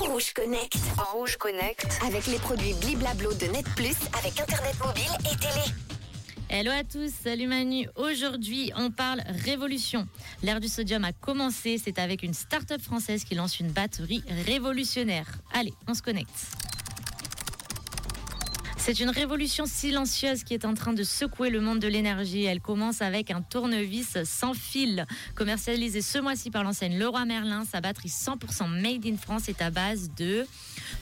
Rouge Connect. Rouge Connect. Avec les produits Bliblablo de Net Plus avec Internet mobile et télé. Hello à tous, salut Manu. Aujourd'hui, on parle révolution. L'ère du sodium a commencé, c'est avec une start-up française qui lance une batterie révolutionnaire. Allez, on se connecte. C'est une révolution silencieuse qui est en train de secouer le monde de l'énergie. Elle commence avec un tournevis sans fil, commercialisé ce mois-ci par l'enseigne Leroy Merlin. Sa batterie 100% made in France est à base de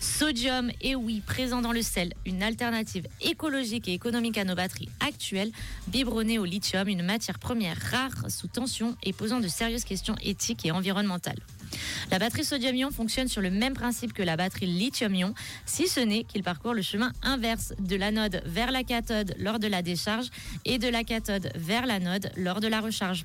sodium et oui, présent dans le sel, une alternative écologique et économique à nos batteries actuelles, biberonnée au lithium, une matière première rare sous tension et posant de sérieuses questions éthiques et environnementales. La batterie sodium-ion fonctionne sur le même principe que la batterie lithium-ion, si ce n'est qu'il parcourt le chemin inverse de l'anode vers la cathode lors de la décharge et de la cathode vers l'anode lors de la recharge.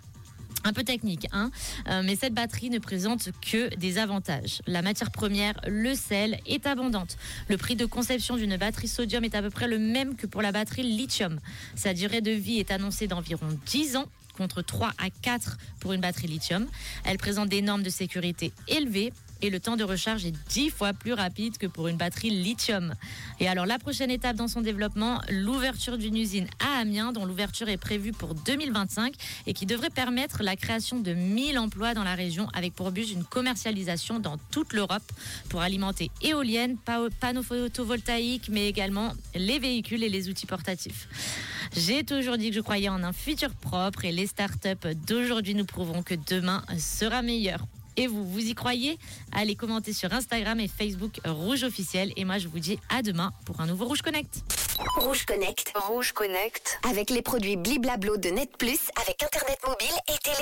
Un peu technique, hein euh, mais cette batterie ne présente que des avantages. La matière première, le sel, est abondante. Le prix de conception d'une batterie sodium est à peu près le même que pour la batterie lithium. Sa durée de vie est annoncée d'environ 10 ans contre 3 à 4 pour une batterie lithium. Elle présente des normes de sécurité élevées et le temps de recharge est 10 fois plus rapide que pour une batterie lithium. Et alors la prochaine étape dans son développement, l'ouverture d'une usine à Amiens dont l'ouverture est prévue pour 2025 et qui devrait permettre la création de 1000 emplois dans la région avec pour but une commercialisation dans toute l'Europe pour alimenter éoliennes, panneaux photovoltaïques mais également les véhicules et les outils portatifs. J'ai toujours dit que je croyais en un futur propre et les startups d'aujourd'hui nous prouveront que demain sera meilleur. Et vous, vous y croyez? Allez commenter sur Instagram et Facebook Rouge Officiel. Et moi, je vous dis à demain pour un nouveau Rouge Connect. Rouge Connect. Rouge Connect. Avec les produits Bliblablo de Net Plus avec Internet mobile et télé.